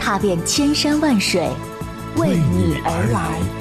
踏遍千山万水，为你而来。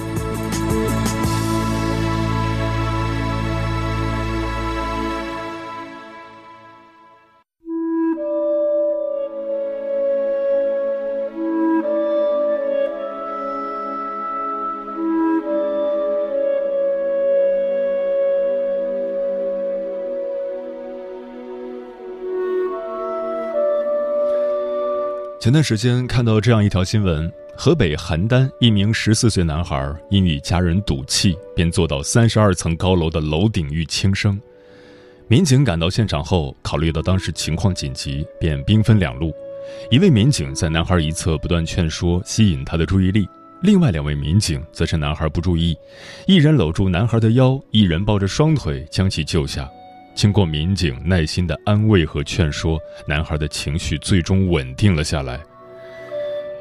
前段时间看到这样一条新闻：河北邯郸一名十四岁男孩因与家人赌气，便坐到三十二层高楼的楼顶欲轻生。民警赶到现场后，考虑到当时情况紧急，便兵分两路：一位民警在男孩一侧不断劝说，吸引他的注意力；另外两位民警则趁男孩不注意，一人搂住男孩的腰，一人抱着双腿将其救下。经过民警耐心的安慰和劝说，男孩的情绪最终稳定了下来。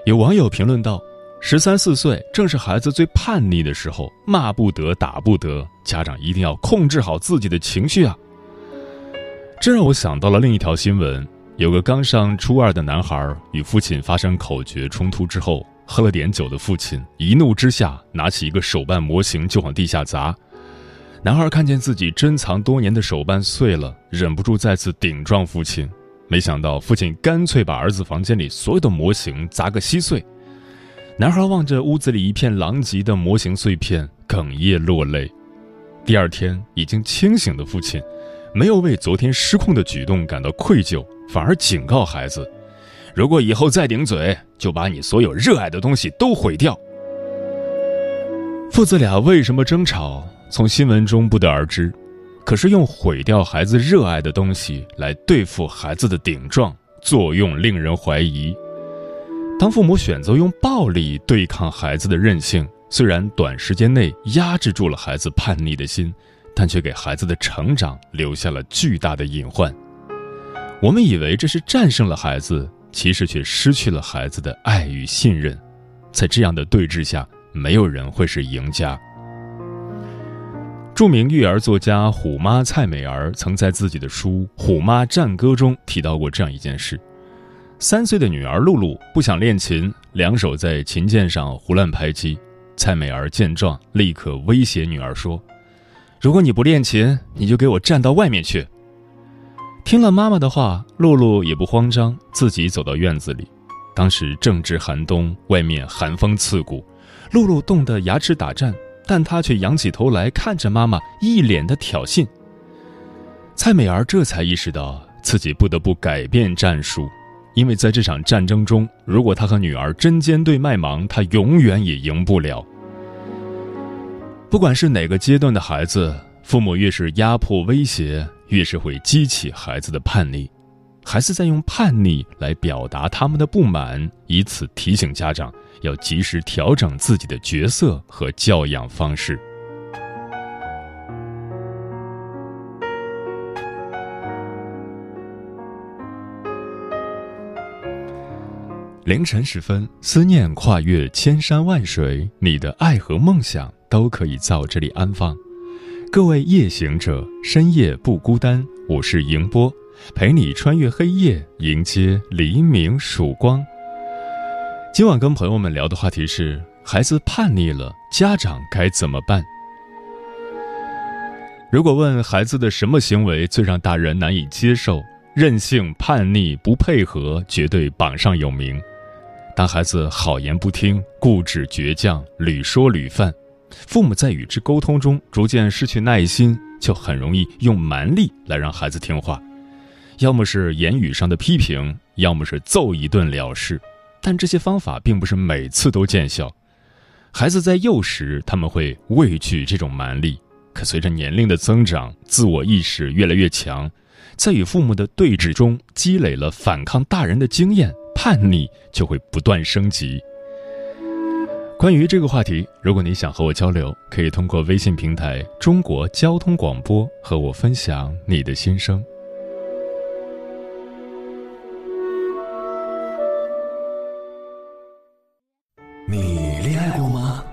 有网友评论道：“十三四岁正是孩子最叛逆的时候，骂不得，打不得，家长一定要控制好自己的情绪啊！”这让我想到了另一条新闻：有个刚上初二的男孩与父亲发生口角冲突之后，喝了点酒的父亲一怒之下拿起一个手办模型就往地下砸。男孩看见自己珍藏多年的手办碎了，忍不住再次顶撞父亲，没想到父亲干脆把儿子房间里所有的模型砸个稀碎。男孩望着屋子里一片狼藉的模型碎片，哽咽落泪。第二天，已经清醒的父亲，没有为昨天失控的举动感到愧疚，反而警告孩子：“如果以后再顶嘴，就把你所有热爱的东西都毁掉。”父子俩为什么争吵？从新闻中不得而知，可是用毁掉孩子热爱的东西来对付孩子的顶撞，作用令人怀疑。当父母选择用暴力对抗孩子的任性，虽然短时间内压制住了孩子叛逆的心，但却给孩子的成长留下了巨大的隐患。我们以为这是战胜了孩子，其实却失去了孩子的爱与信任。在这样的对峙下，没有人会是赢家。著名育儿作家虎妈蔡美儿曾在自己的书《虎妈战歌》中提到过这样一件事：三岁的女儿露露不想练琴，两手在琴键上胡乱拍击。蔡美儿见状，立刻威胁女儿说：“如果你不练琴，你就给我站到外面去。”听了妈妈的话，露露也不慌张，自己走到院子里。当时正值寒冬，外面寒风刺骨，露露冻得牙齿打颤。但他却仰起头来看着妈妈，一脸的挑衅。蔡美儿这才意识到自己不得不改变战术，因为在这场战争中，如果她和女儿针尖对麦芒，她永远也赢不了。不管是哪个阶段的孩子，父母越是压迫威胁，越是会激起孩子的叛逆。孩子在用叛逆来表达他们的不满，以此提醒家长。要及时调整自己的角色和教养方式。凌晨时分，思念跨越千山万水，你的爱和梦想都可以在这里安放。各位夜行者，深夜不孤单，我是迎波，陪你穿越黑夜，迎接黎明曙光。今晚跟朋友们聊的话题是：孩子叛逆了，家长该怎么办？如果问孩子的什么行为最让大人难以接受，任性、叛逆、不配合，绝对榜上有名。当孩子好言不听、固执倔强、屡说屡犯，父母在与之沟通中逐渐失去耐心，就很容易用蛮力来让孩子听话，要么是言语上的批评，要么是揍一顿了事。但这些方法并不是每次都见效。孩子在幼时，他们会畏惧这种蛮力，可随着年龄的增长，自我意识越来越强，在与父母的对峙中积累了反抗大人的经验，叛逆就会不断升级。关于这个话题，如果你想和我交流，可以通过微信平台“中国交通广播”和我分享你的心声。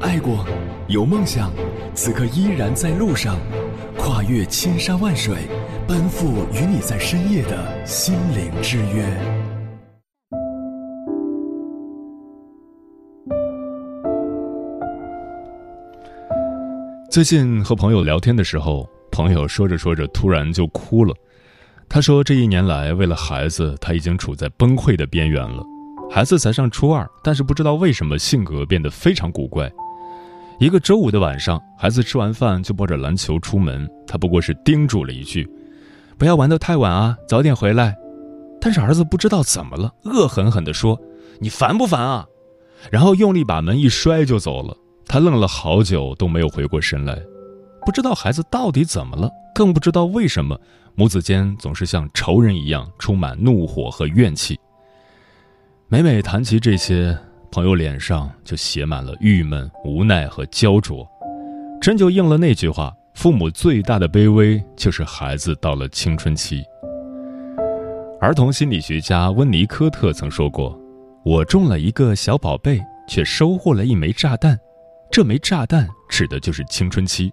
爱过，有梦想，此刻依然在路上，跨越千山万水，奔赴与你在深夜的心灵之约。最近和朋友聊天的时候，朋友说着说着突然就哭了。他说：“这一年来，为了孩子，他已经处在崩溃的边缘了。孩子才上初二，但是不知道为什么性格变得非常古怪。一个周五的晚上，孩子吃完饭就抱着篮球出门，他不过是叮嘱了一句：‘不要玩得太晚啊，早点回来。’但是儿子不知道怎么了，恶狠狠地说：‘你烦不烦啊？’然后用力把门一摔就走了。他愣了好久都没有回过神来，不知道孩子到底怎么了，更不知道为什么。”母子间总是像仇人一样，充满怒火和怨气。每每谈及这些，朋友脸上就写满了郁闷、无奈和焦灼。真就应了那句话：父母最大的卑微，就是孩子到了青春期。儿童心理学家温尼科特曾说过：“我种了一个小宝贝，却收获了一枚炸弹。这枚炸弹指的就是青春期。”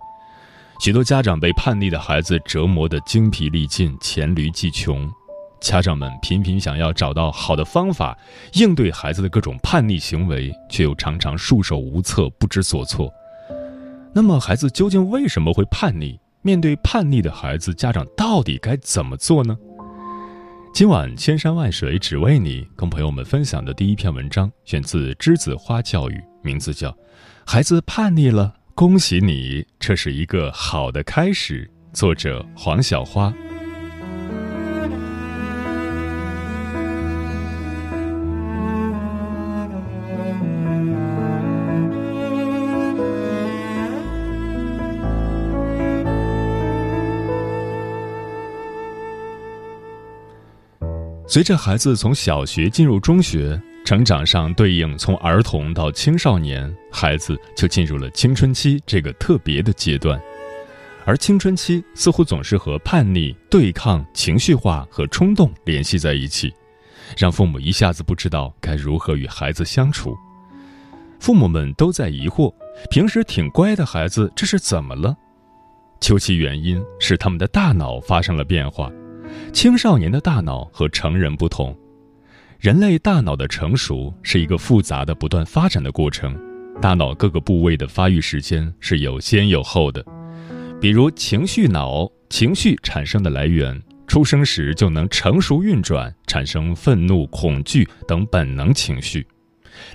许多家长被叛逆的孩子折磨得精疲力尽、黔驴技穷，家长们频频想要找到好的方法应对孩子的各种叛逆行为，却又常常束手无策、不知所措。那么，孩子究竟为什么会叛逆？面对叛逆的孩子，家长到底该怎么做呢？今晚千山万水只为你，跟朋友们分享的第一篇文章，选自栀子花教育，名字叫《孩子叛逆了》。恭喜你，这是一个好的开始。作者黄小花。随着孩子从小学进入中学。成长上对应从儿童到青少年，孩子就进入了青春期这个特别的阶段，而青春期似乎总是和叛逆、对抗、情绪化和冲动联系在一起，让父母一下子不知道该如何与孩子相处。父母们都在疑惑：平时挺乖的孩子这是怎么了？究其原因，是他们的大脑发生了变化。青少年的大脑和成人不同。人类大脑的成熟是一个复杂的、不断发展的过程，大脑各个部位的发育时间是有先有后的。比如情绪脑，情绪产生的来源，出生时就能成熟运转，产生愤怒、恐惧等本能情绪；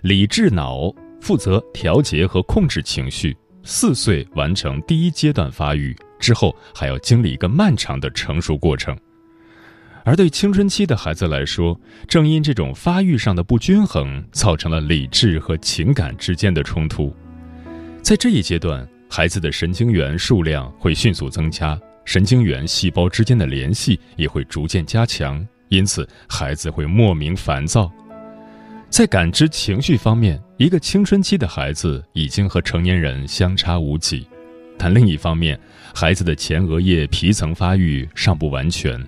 理智脑负责调节和控制情绪，四岁完成第一阶段发育之后，还要经历一个漫长的成熟过程。而对青春期的孩子来说，正因这种发育上的不均衡，造成了理智和情感之间的冲突。在这一阶段，孩子的神经元数量会迅速增加，神经元细胞之间的联系也会逐渐加强，因此孩子会莫名烦躁。在感知情绪方面，一个青春期的孩子已经和成年人相差无几，但另一方面，孩子的前额叶皮层发育尚不完全。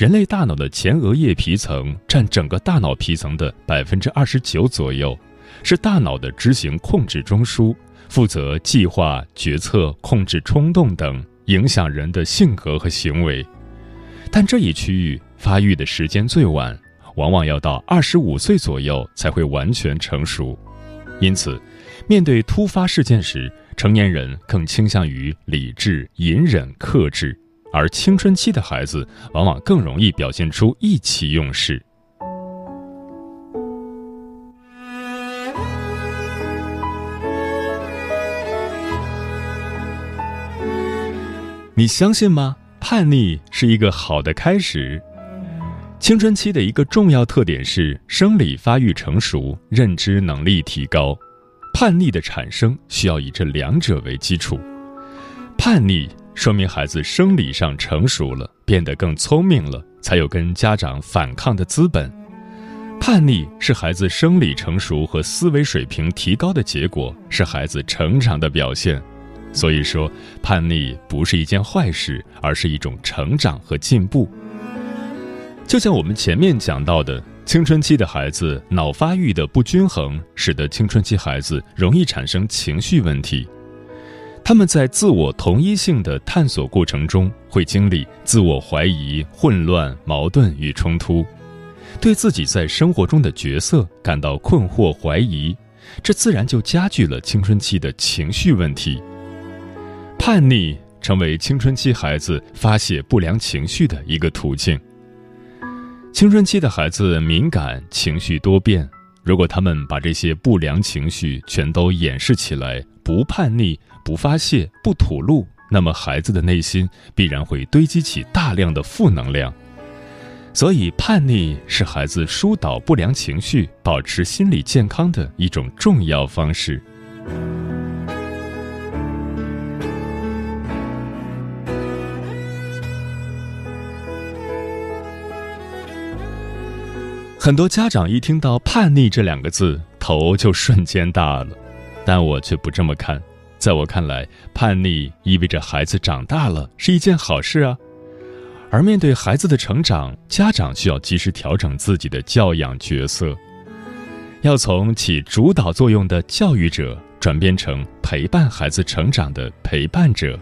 人类大脑的前额叶皮层占整个大脑皮层的百分之二十九左右，是大脑的执行控制中枢，负责计划、决策、控制冲动等影响人的性格和行为。但这一区域发育的时间最晚，往往要到二十五岁左右才会完全成熟。因此，面对突发事件时，成年人更倾向于理智、隐忍、克制。而青春期的孩子往往更容易表现出意气用事。你相信吗？叛逆是一个好的开始。青春期的一个重要特点是生理发育成熟认知能力提高。叛逆的产生需要以这两者为基础。叛逆说明孩子生理上成熟了，变得更聪明了，才有跟家长反抗的资本。叛逆是孩子生理成熟和思维水平提高的结果，是孩子成长的表现。所以说，叛逆不是一件坏事，而是一种成长和进步。就像我们前面讲到的，青春期的孩子脑发育的不均衡，使得青春期孩子容易产生情绪问题。他们在自我同一性的探索过程中，会经历自我怀疑、混乱、矛盾与冲突，对自己在生活中的角色感到困惑、怀疑，这自然就加剧了青春期的情绪问题。叛逆成为青春期孩子发泄不良情绪的一个途径。青春期的孩子敏感，情绪多变。如果他们把这些不良情绪全都掩饰起来，不叛逆、不发泄、不吐露，那么孩子的内心必然会堆积起大量的负能量。所以，叛逆是孩子疏导不良情绪、保持心理健康的一种重要方式。很多家长一听到“叛逆”这两个字，头就瞬间大了，但我却不这么看。在我看来，叛逆意味着孩子长大了，是一件好事啊。而面对孩子的成长，家长需要及时调整自己的教养角色，要从起主导作用的教育者转变成陪伴孩子成长的陪伴者。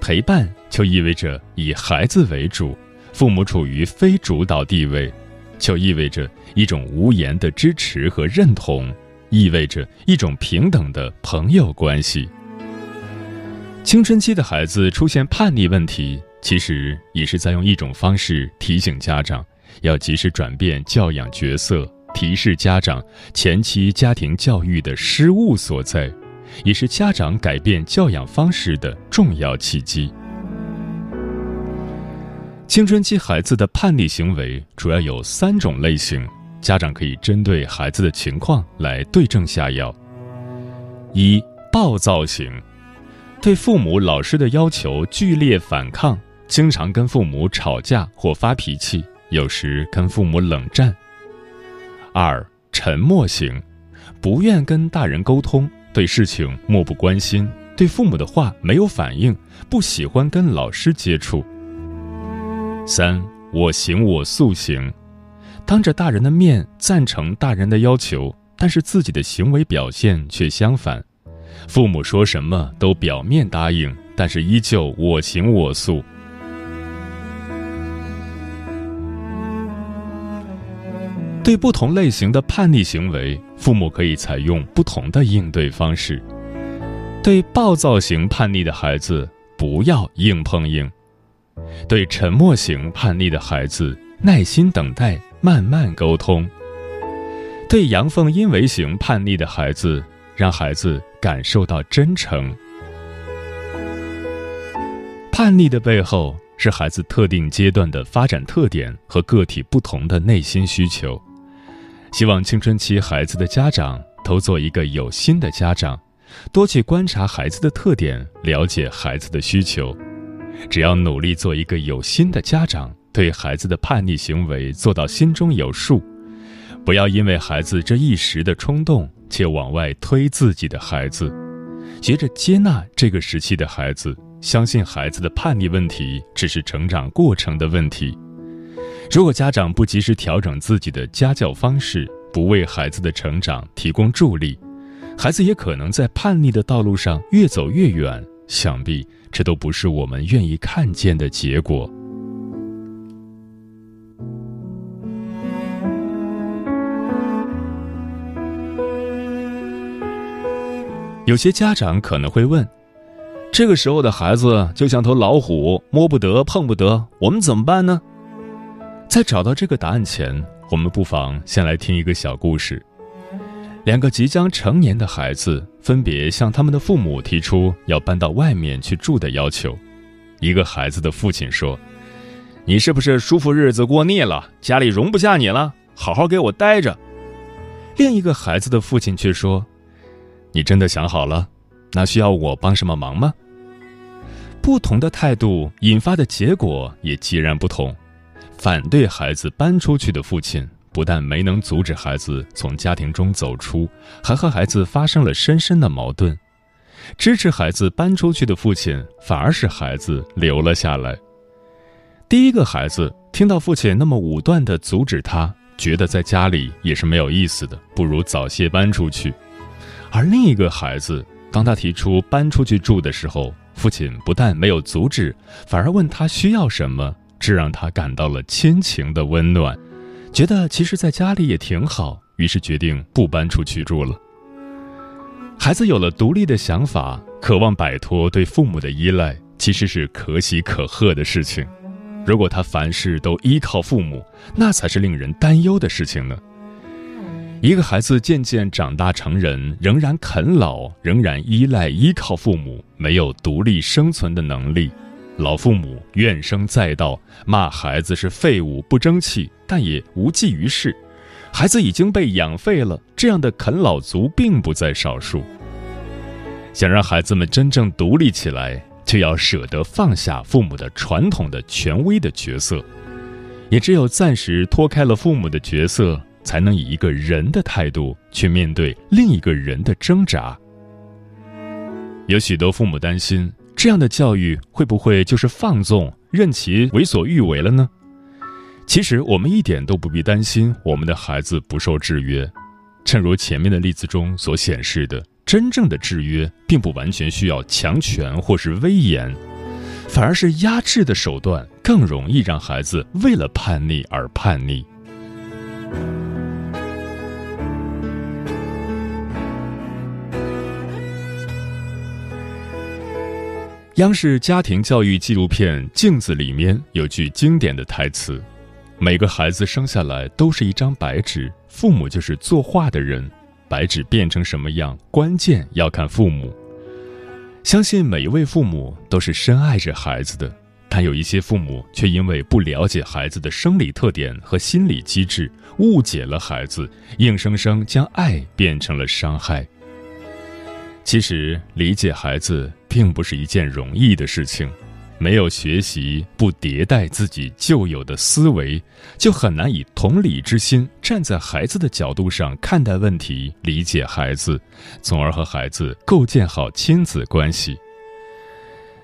陪伴就意味着以孩子为主，父母处于非主导地位。就意味着一种无言的支持和认同，意味着一种平等的朋友关系。青春期的孩子出现叛逆问题，其实也是在用一种方式提醒家长要及时转变教养角色，提示家长前期家庭教育的失误所在，也是家长改变教养方式的重要契机。青春期孩子的叛逆行为主要有三种类型，家长可以针对孩子的情况来对症下药。一、暴躁型，对父母、老师的要求剧烈反抗，经常跟父母吵架或发脾气，有时跟父母冷战。二、沉默型，不愿跟大人沟通，对事情漠不关心，对父母的话没有反应，不喜欢跟老师接触。三我行我素型，当着大人的面赞成大人的要求，但是自己的行为表现却相反。父母说什么都表面答应，但是依旧我行我素。对不同类型的叛逆行为，父母可以采用不同的应对方式。对暴躁型叛逆的孩子，不要硬碰硬。对沉默型叛逆的孩子，耐心等待，慢慢沟通；对阳奉阴违型叛逆的孩子，让孩子感受到真诚。叛逆的背后是孩子特定阶段的发展特点和个体不同的内心需求。希望青春期孩子的家长都做一个有心的家长，多去观察孩子的特点，了解孩子的需求。只要努力做一个有心的家长，对孩子的叛逆行为做到心中有数，不要因为孩子这一时的冲动，且往外推自己的孩子，学着接纳这个时期的孩子，相信孩子的叛逆问题只是成长过程的问题。如果家长不及时调整自己的家教方式，不为孩子的成长提供助力，孩子也可能在叛逆的道路上越走越远。想必。这都不是我们愿意看见的结果。有些家长可能会问：这个时候的孩子就像头老虎，摸不得、碰不得，我们怎么办呢？在找到这个答案前，我们不妨先来听一个小故事。两个即将成年的孩子分别向他们的父母提出要搬到外面去住的要求。一个孩子的父亲说：“你是不是舒服日子过腻了，家里容不下你了？好好给我待着。”另一个孩子的父亲却说：“你真的想好了？那需要我帮什么忙吗？”不同的态度引发的结果也截然不同。反对孩子搬出去的父亲，不但没能阻止孩子从家庭中走出，还和孩子发生了深深的矛盾。支持孩子搬出去的父亲，反而使孩子留了下来。第一个孩子听到父亲那么武断地阻止他，觉得在家里也是没有意思的，不如早些搬出去。而另一个孩子，当他提出搬出去住的时候，父亲不但没有阻止，反而问他需要什么，这让他感到了亲情的温暖，觉得其实在家里也挺好，于是决定不搬出去住了。孩子有了独立的想法，渴望摆脱对父母的依赖，其实是可喜可贺的事情。如果他凡事都依靠父母，那才是令人担忧的事情呢。一个孩子渐渐长大成人，仍然啃老，仍然依赖依靠父母，没有独立生存的能力。老父母怨声载道，骂孩子是废物、不争气，但也无济于事。孩子已经被养废了，这样的啃老族并不在少数。想让孩子们真正独立起来，就要舍得放下父母的传统的权威的角色，也只有暂时脱开了父母的角色，才能以一个人的态度去面对另一个人的挣扎。有许多父母担心，这样的教育会不会就是放纵，任其为所欲为了呢？其实我们一点都不必担心我们的孩子不受制约，正如前面的例子中所显示的，真正的制约并不完全需要强权或是威严，反而是压制的手段更容易让孩子为了叛逆而叛逆。央视家庭教育纪录片《镜子》里面有句经典的台词。每个孩子生下来都是一张白纸，父母就是作画的人。白纸变成什么样，关键要看父母。相信每一位父母都是深爱着孩子的，还有一些父母却因为不了解孩子的生理特点和心理机制，误解了孩子，硬生生将爱变成了伤害。其实，理解孩子并不是一件容易的事情。没有学习，不迭代自己旧有的思维，就很难以同理之心站在孩子的角度上看待问题，理解孩子，从而和孩子构建好亲子关系。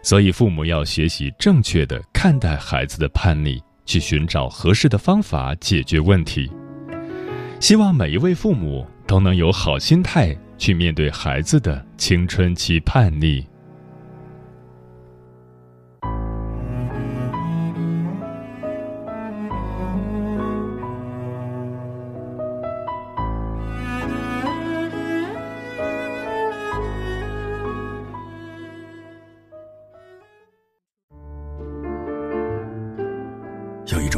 所以，父母要学习正确的看待孩子的叛逆，去寻找合适的方法解决问题。希望每一位父母都能有好心态去面对孩子的青春期叛逆。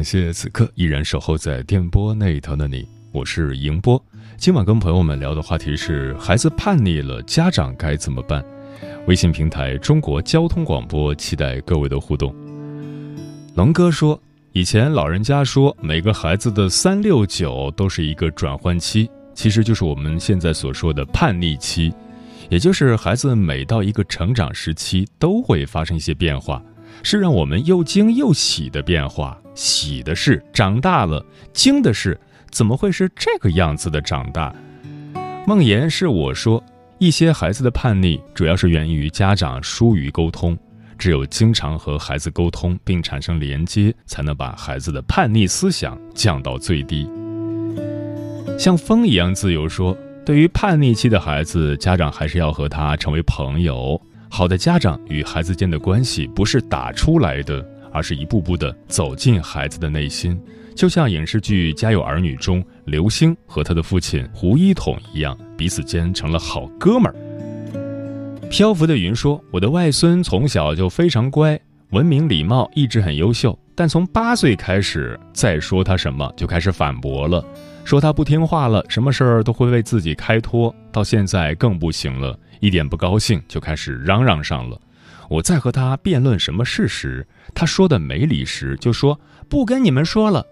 感谢此刻依然守候在电波那一头的你，我是迎波。今晚跟朋友们聊的话题是：孩子叛逆了，家长该怎么办？微信平台中国交通广播，期待各位的互动。龙哥说，以前老人家说每个孩子的三六九都是一个转换期，其实就是我们现在所说的叛逆期，也就是孩子每到一个成长时期都会发生一些变化。是让我们又惊又喜的变化。喜的是长大了，惊的是怎么会是这个样子的长大？梦言是我说，一些孩子的叛逆主要是源于家长疏于沟通，只有经常和孩子沟通并产生连接，才能把孩子的叛逆思想降到最低。像风一样自由说，对于叛逆期的孩子，家长还是要和他成为朋友。好的家长与孩子间的关系不是打出来的，而是一步步的走进孩子的内心，就像影视剧《家有儿女》中刘星和他的父亲胡一统一样，彼此间成了好哥们儿。漂浮的云说：“我的外孙从小就非常乖，文明礼貌，一直很优秀。但从八岁开始，再说他什么就开始反驳了。”说他不听话了，什么事儿都会为自己开脱，到现在更不行了，一点不高兴就开始嚷嚷上了。我在和他辩论什么事时，他说的没理时就说不跟你们说了。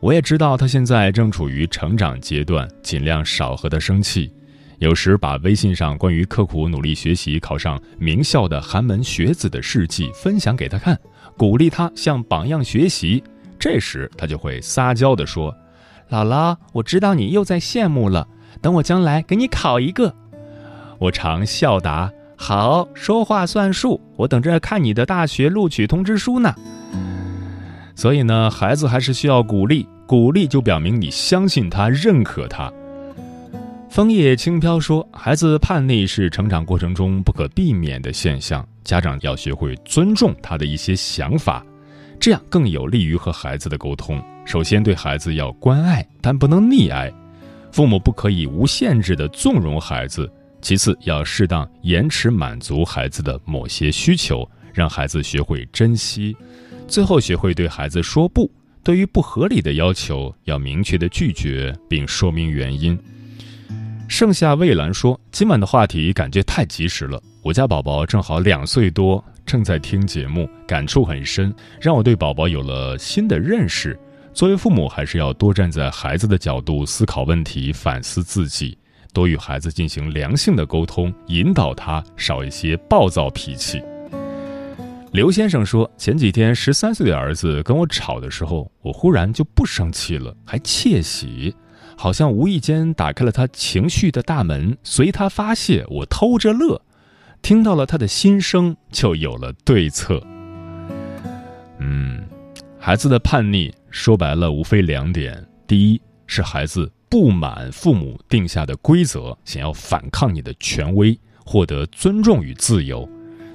我也知道他现在正处于成长阶段，尽量少和他生气。有时把微信上关于刻苦努力学习考上名校的寒门学子的事迹分享给他看，鼓励他向榜样学习。这时他就会撒娇地说。姥姥，我知道你又在羡慕了。等我将来给你考一个。我常笑答：“好，说话算数。我等着看你的大学录取通知书呢。”所以呢，孩子还是需要鼓励，鼓励就表明你相信他、认可他。枫叶轻飘说：“孩子叛逆是成长过程中不可避免的现象，家长要学会尊重他的一些想法。”这样更有利于和孩子的沟通。首先，对孩子要关爱，但不能溺爱。父母不可以无限制的纵容孩子。其次，要适当延迟满足孩子的某些需求，让孩子学会珍惜。最后，学会对孩子说不。对于不合理的要求，要明确的拒绝，并说明原因。盛夏蔚蓝说：“今晚的话题感觉太及时了。我家宝宝正好两岁多。”正在听节目，感触很深，让我对宝宝有了新的认识。作为父母，还是要多站在孩子的角度思考问题，反思自己，多与孩子进行良性的沟通，引导他少一些暴躁脾气。刘先生说，前几天十三岁的儿子跟我吵的时候，我忽然就不生气了，还窃喜，好像无意间打开了他情绪的大门，随他发泄，我偷着乐。听到了他的心声，就有了对策。嗯，孩子的叛逆说白了无非两点：第一是孩子不满父母定下的规则，想要反抗你的权威，获得尊重与自由；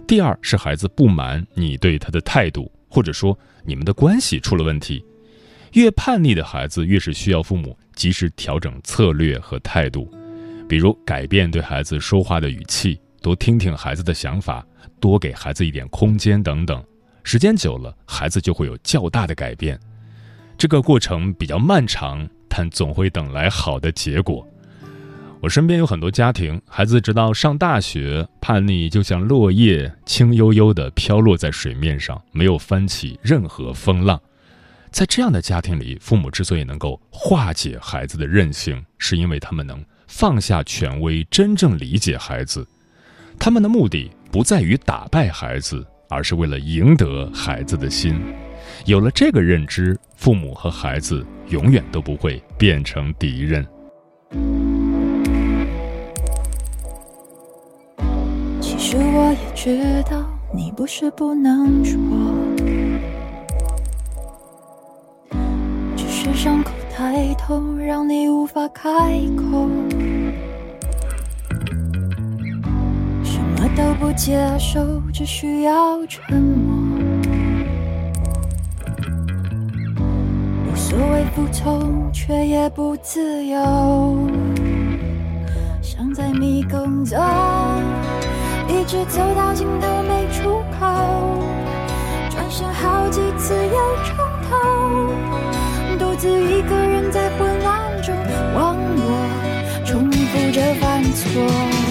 第二是孩子不满你对他的态度，或者说你们的关系出了问题。越叛逆的孩子，越是需要父母及时调整策略和态度，比如改变对孩子说话的语气。多听听孩子的想法，多给孩子一点空间等等，时间久了，孩子就会有较大的改变。这个过程比较漫长，但总会等来好的结果。我身边有很多家庭，孩子直到上大学，叛逆就像落叶，轻悠悠地飘落在水面上，没有翻起任何风浪。在这样的家庭里，父母之所以能够化解孩子的任性，是因为他们能放下权威，真正理解孩子。他们的目的不在于打败孩子，而是为了赢得孩子的心。有了这个认知，父母和孩子永远都不会变成敌人。其实我也知道，你不是不能说，只是伤口太痛，让你无法开口。什么都不接受，只需要沉默。所谓服从，却也不自由。像在迷宫中，一直走到尽头没出口。转身好几次又重头，独自一个人在昏暗中忘我，重复着犯错。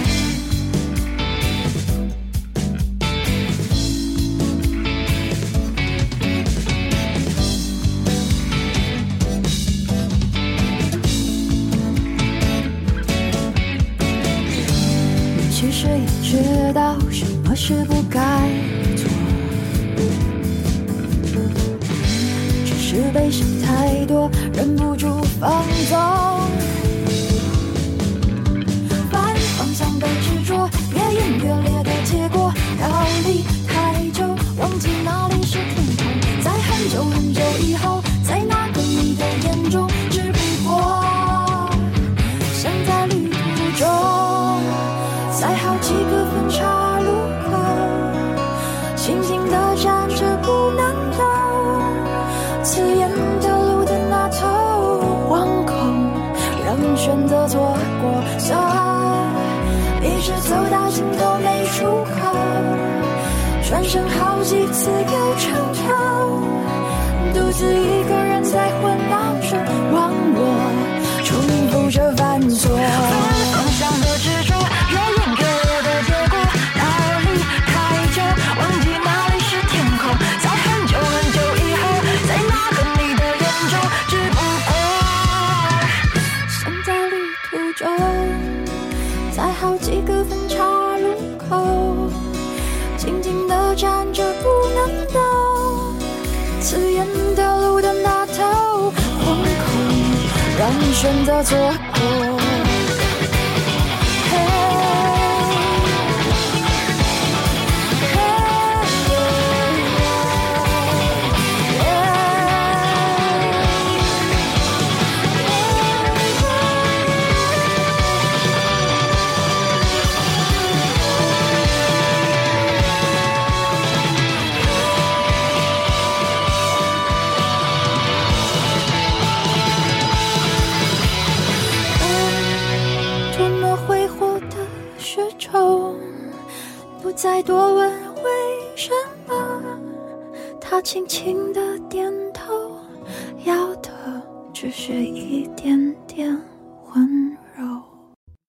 却不敢静静的站着，不能走，刺眼的路灯，那头惶恐，仍选择错过，走，一直走到尽头没出口，转身好几次又长长，独自一。选择错过。再多问为什么，他轻轻的点头，要的只是一点。